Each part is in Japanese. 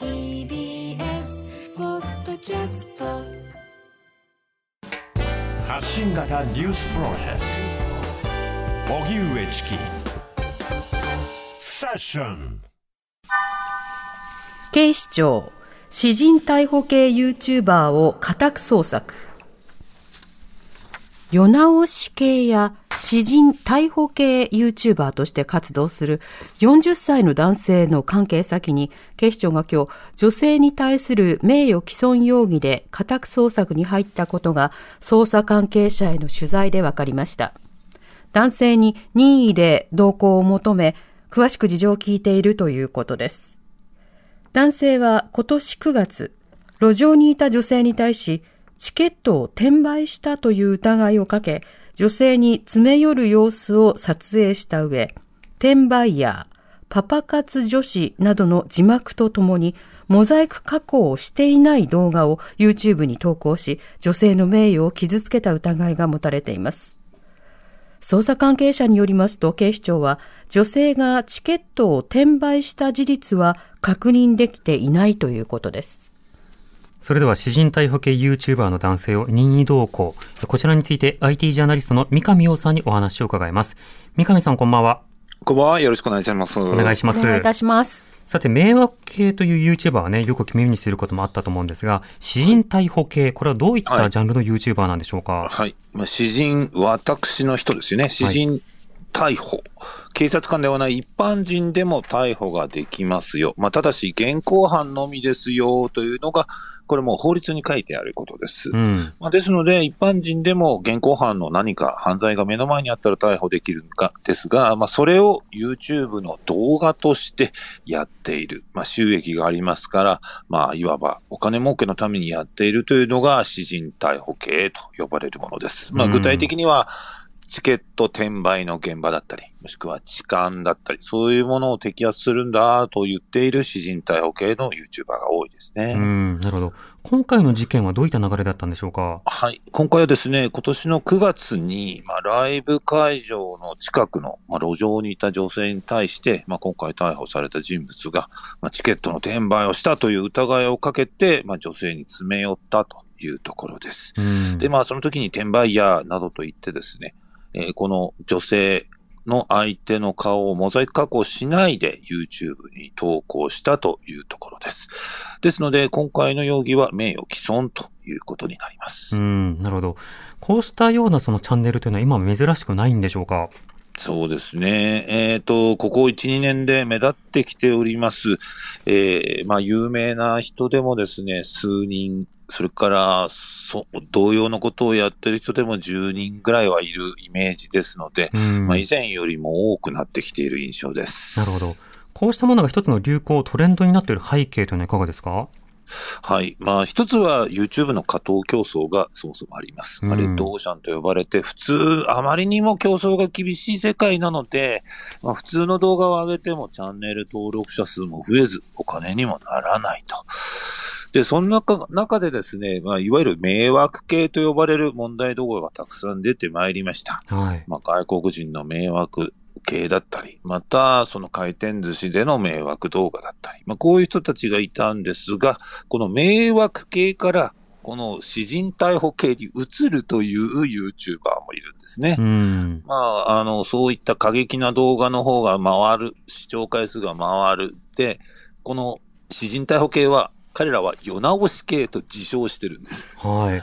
TBS ポッドキャスト。発信型ニュースプロジェクト。荻上チキ。セッション。警視庁詩人逮捕系 YouTuber を家宅捜索。世直し系や詩人逮捕系 YouTuber として活動する40歳の男性の関係先に警視庁が今日女性に対する名誉毀損容疑で家宅捜索に入ったことが捜査関係者への取材で分かりました。男性に任意で同行を求め詳しく事情を聞いているということです。男性は今年9月、路上にいた女性に対し、チケットを転売したという疑いをかけ、女性に詰め寄る様子を撮影した上、転売ヤー、パパ活女子などの字幕とともに、モザイク加工をしていない動画を YouTube に投稿し、女性の名誉を傷つけた疑いが持たれています。捜査関係者によりますと警視庁は女性がチケットを転売した事実は確認できていないということです。それでは、詩人逮捕系 YouTuber の男性を任意同行。こちらについて IT ジャーナリストの三上洋さんにお話を伺います。三上さんこんばんは。こんばんは。よろしくお願いします。お願いします。お願いいたします。さて、迷惑系という YouTuber はね、よく耳にすることもあったと思うんですが、詩人逮捕系、これはどういったジャンルの YouTuber なんでしょうか、はい。まあ、詩人、私の人ですよね。詩人逮捕。警察官ではない一般人でも逮捕ができますよ。まあ、ただし、現行犯のみですよというのが、これも法律に書いてあることです。うん。まあ、ですので、一般人でも現行犯の何か犯罪が目の前にあったら逮捕できるかですが、まあ、それを YouTube の動画としてやっている。まあ、収益がありますから、まあ、いわばお金儲けのためにやっているというのが詩人逮捕系と呼ばれるものです。まあ、うん具体的には、チケット転売の現場だったり、もしくは痴漢だったり、そういうものを摘発するんだと言っている詩人逮捕系の YouTuber が多いですね。うん、なるほど。今回の事件はどういった流れだったんでしょうか？はい。今回はですね、今年の9月に、まあ、ライブ会場の近くの、まあ、路上にいた女性に対して、まあ、今回逮捕された人物が、まあ、チケットの転売をしたという疑いをかけて、まあ、女性に詰め寄ったというところです。うん。で、まあ、その時に転売ヤーなどと言ってですね、えーこの女性の相手の顔をモザイク加工しないで YouTube に投稿したというところです。ですので、今回の容疑は名誉毀損ということになります。うん、なるほど。こうしたようなそのチャンネルというのは今は珍しくないんでしょうか？そうですね。えっ、と、ここ1、2年で目立ってきております。えーまあ、有名な人でもですね、数人、それから、そ、同様のことをやってる人でも10人ぐらいはいるイメージですので、うん。まあ、以前よりも多くなってきている印象です。なるほど。こうしたものが一つの流行、トレンドになっている背景というのはいかがですか？はい。まあ、一つは YouTube の加藤競争がそもそもあります。まあ、うんレッドオーシャンと呼ばれて、普通、あまりにも競争が厳しい世界なので、まあ、普通の動画を上げてもチャンネル登録者数も増えず、お金にもならないと。で、その中中でですね、まあ、いわゆる迷惑系と呼ばれる問題動画がたくさん出てまいりました。はい。まあ、外国人の迷惑系だったり、また、その回転寿司での迷惑動画だったり、まあ、こういう人たちがいたんですが、この迷惑系から、この詩人逮捕系に移るという YouTuber もいるんですね。うん。まあ、あの、そういった過激な動画の方が回る、視聴回数が回る。で、この詩人逮捕系は、彼らは世直し系と自称してるんです。はい。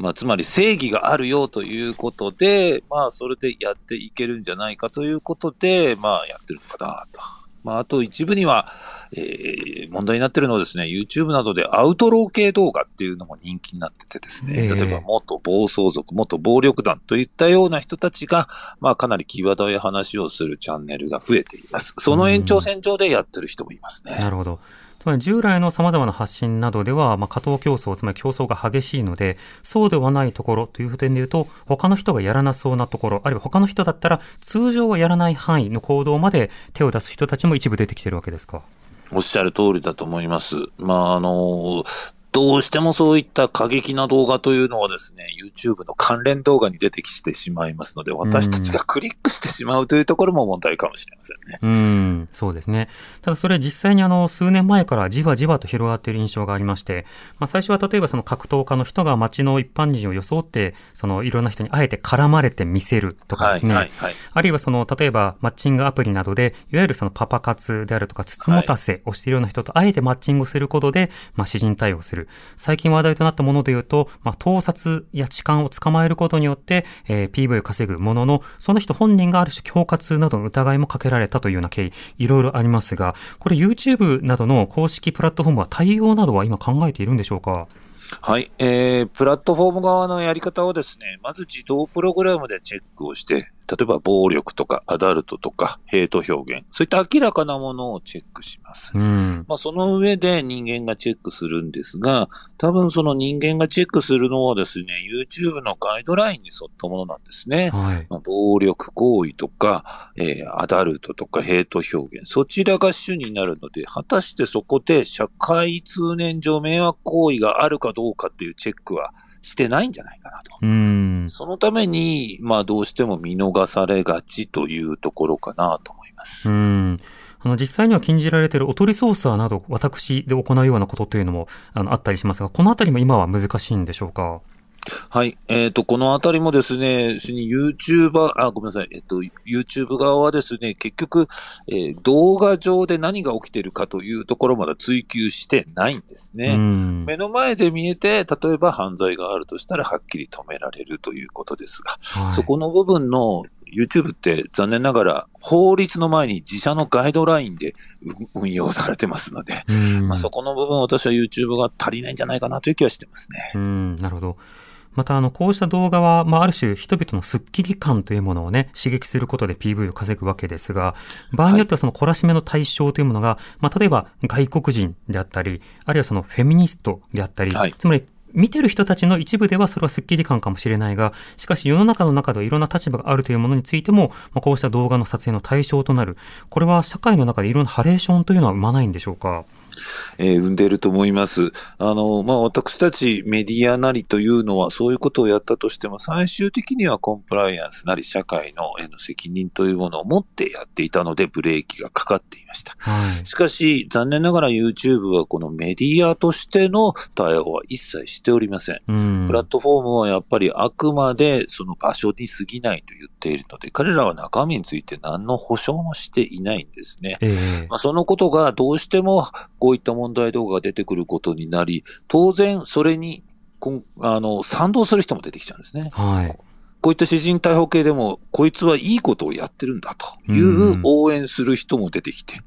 まあ、つまり正義があるよということで、まあ、それでやっていけるんじゃないかということで、まあ、やってるのかなと。まあ、あと一部には、えー、問題になってるのはですね、YouTube などでアウトロー系動画っていうのも人気になっててですね、ええ例えば元暴走族、元暴力団といったような人たちが、まあ、かなり際どい話をするチャンネルが増えています。その延長線上でやってる人もいますね。なるほど。まり従来のさまざまな発信などでは、まあ、過当競争、つまり競争が激しいので、そうではないところという点で言うと、他の人がやらなそうなところ、あるいは他の人だったら通常はやらない範囲の行動まで手を出す人たちも一部出てきてるわけですか？おっしゃる通りだと思います。まあ、あの、どうしてもそういった過激な動画というのはですね、YouTube の関連動画に出てきてしまいますので、私たちがクリックしてしまうというところも問題かもしれませんね。うん、そうですね。ただそれ実際にあの、数年前からじわじわと広がっている印象がありまして、まあ最初は例えばその格闘家の人が街の一般人を装って、そのいろんな人にあえて絡まれて見せるとかですね。はいはいはいあるいはその、例えばマッチングアプリなどで、いわゆるそのパパ活であるとか、つつもたせをしているような人とあえてマッチングすることで、まあ詩人対応する。最近話題となったもので言うと、まあ盗撮や痴漢を捕まえることによって、えー PV を稼ぐものの、その人本人がある種恐喝などの疑いもかけられたというような経緯、いろいろありますが、これ YouTube などの公式プラットフォームは対応などは今考えているんでしょうか？はい。えー、プラットフォーム側のやり方はですね、まず自動プログラムでチェックをして、例えば暴力とかアダルトとかヘイト表現、そういった明らかなものをチェックします。うん。まあ、その上で人間がチェックするんですが、多分その人間がチェックするのはですね、YouTube のガイドラインに沿ったものなんですね。はい。まあ、暴力行為とか、えーアダルトとかヘイト表現、そちらが主になるので、果たしてそこで社会通念上迷惑行為があるかどうかっていうチェックはしてないんじゃないかなと。うん。そのために、まあどうしても見逃されがちというところかなと思います。うん。あの、実際には禁じられているおとり操作など、私で行うようなことというのも、あの、あったりしますが、このあたりも今は難しいんでしょうか？はい。えっ、と、このあたりもですね、YouTuber、あ、ごめんなさい。えっ、と、YouTube 側はですね、結局、えー動画上で何が起きてるかというところまで追求してないんですね。うん。目の前で見えて、例えば犯罪があるとしたらはっきり止められるということですが、はいそこの部分の YouTube って残念ながら法律の前に自社のガイドラインでう運用されてますので、うんまあ、そこの部分私は YouTube が足りないんじゃないかなという気はしてますね。うん、なるほど。また、あの、こうした動画は、まあ、ある種、人々のスッキリ感というものをね、刺激することで PV を稼ぐわけですが、場合によってはその懲らしめの対象というものが、まあ、例えば、外国人であったり、あるいはそのフェミニストであったり、はいつまり、見てる人たちの一部ではそれはスッキリ感かもしれないが、しかし世の中の中ではいろんな立場があるというものについても、まあ、こうした動画の撮影の対象となる。これは社会の中でいろんなハレーションというのは生まないんでしょうか？えー生んでいると思います。あの、まあ、私たちメディアなりというのはそういうことをやったとしても最終的にはコンプライアンスなり社会のえーの責任というものを持ってやっていたのでブレーキがかかっていました。はい。しかし、残念ながら YouTube はこのメディアとしての対応は一切しておりません。うん。プラットフォームはやっぱりあくまでその場所に過ぎないと言っているので、彼らは中身について何の保証もしていないんですね。ええまあ、そのことがどうしてもこういった問題動画が出てくることになり、当然それにこんあの賛同する人も出てきちゃうんですね。はい。こういった詩人逮捕系でも、こいつはいいことをやってるんだという応援する人も出てきて、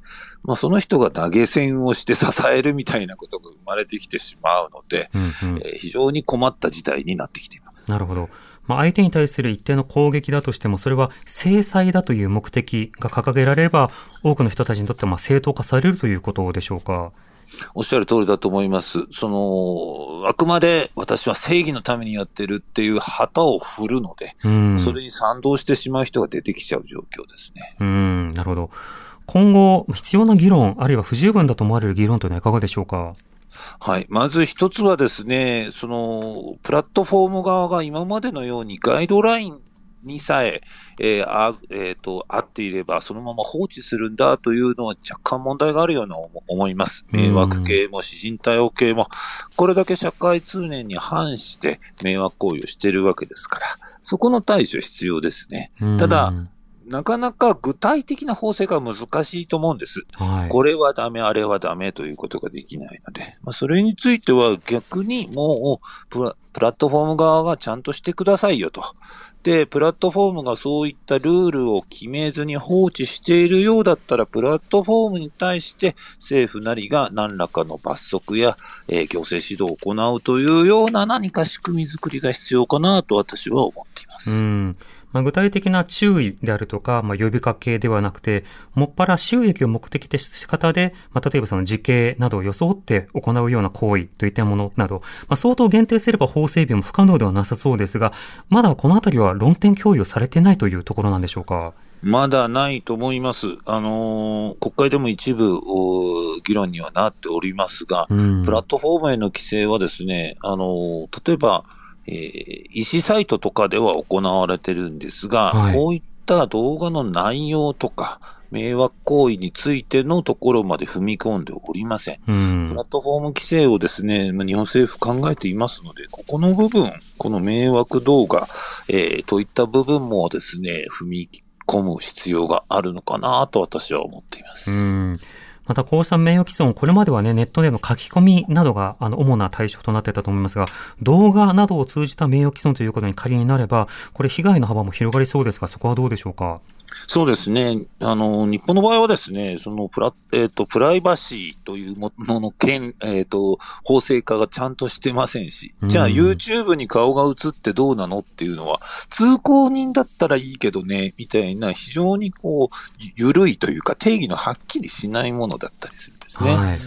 まあその人が投げ銭をして支えるみたいなことが生まれてきてしまうので、うんうんえー非常に困った事態になってきています。なるほど。まあ、相手に対する一定の攻撃だとしても、それは制裁だという目的が掲げられれば、多くの人たちにとってはまあ正当化されるということでしょうか？おっしゃる通りだと思います。その、あくまで私は正義のためにやってるっていう旗を振るので、うん。それに賛同してしまう人が出てきちゃう状況ですね。うん、なるほど。今後、必要な議論、あるいは不十分だと思われる議論というのはいかがでしょうか？はい。まず一つはですね、その、プラットフォーム側が今までのようにガイドラインにさえ、えーあ、えっ、と、合っていれば、そのまま放置するんだというのは若干問題があるような思思います。うん迷惑系も、詩人対応系も、これだけ社会通念に反して迷惑行為をしているわけですから、そこの対処必要ですね。うんただ、なかなか具体的な法制が難しいと思うんです。はい。これはダメ、あれはダメということができないので、まあ、それについては逆にもうプラ、プラットフォーム側がちゃんとしてくださいよと。で、プラットフォームがそういったルールを決めずに放置しているようだったら、プラットフォームに対して政府なりが何らかの罰則や、えー行政指導を行うというような何か仕組み作りが必要かなと私は思っています。うん。まあ、具体的な注意であるとか、まあ、呼びかけではなくて、もっぱら収益を目的とした方で、まあ、例えばその時系などを装って行うような行為といったものなど、まあ、相当限定すれば法整備も不可能ではなさそうですが、まだこのあたりは論点共有されてないというところなんでしょうか？まだないと思います。あのー国会でも一部お議論にはなっておりますが、うんプラットフォームへの規制はですね、あのー例えば、えー、医師サイトとかでは行われてるんですが、はいこういった動画の内容とか、迷惑行為についてのところまで踏み込んでおりません。うんプラットフォーム規制をですね、まあ日本政府考えていますので、ここの部分、この迷惑動画、えーといった部分もですね、踏み込む必要があるのかなと私は思っています。うんまたこうした名誉毀損、これまではね、ネットでの書き込みなどが、あの、主な対象となってたと思いますが、動画などを通じた名誉毀損ということに仮になれば、これ被害の幅も広がりそうですが、そこはどうでしょうか？そうですね。あの、日本の場合はですね、そのプラ、えっ、と、プライバシーというものの件、えっ、と、法制化がちゃんとしてませんし、じゃあうん YouTube に顔が映ってどうなのっていうのは、通行人だったらいいけどね、みたいな非常にこう、ゆ緩いというか定義のはっきりしないものだったりするんですね。はい。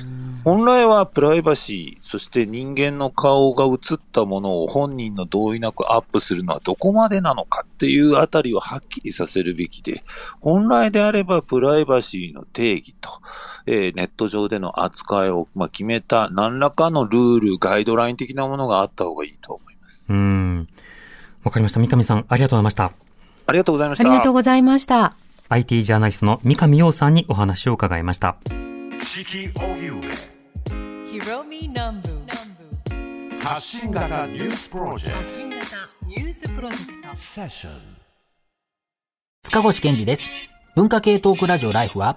本来はプライバシー、そして人間の顔が映ったものを本人の同意なくアップするのはどこまでなのかっていうあたりをはっきりさせるべきで、本来であればプライバシーの定義と、えーネット上での扱いを、まあ、決めた何らかのルール、ガイドライン的なものがあった方がいいと思います。うん。わかりました。三上さん、ありがとうございました。ありがとうございました。ありがとうございました。IT ジャーナリストの三上洋さんにお話を伺いました。発信型ニュースプロジェクト。トセッション塚越健治です。文化系トークラジオライフは、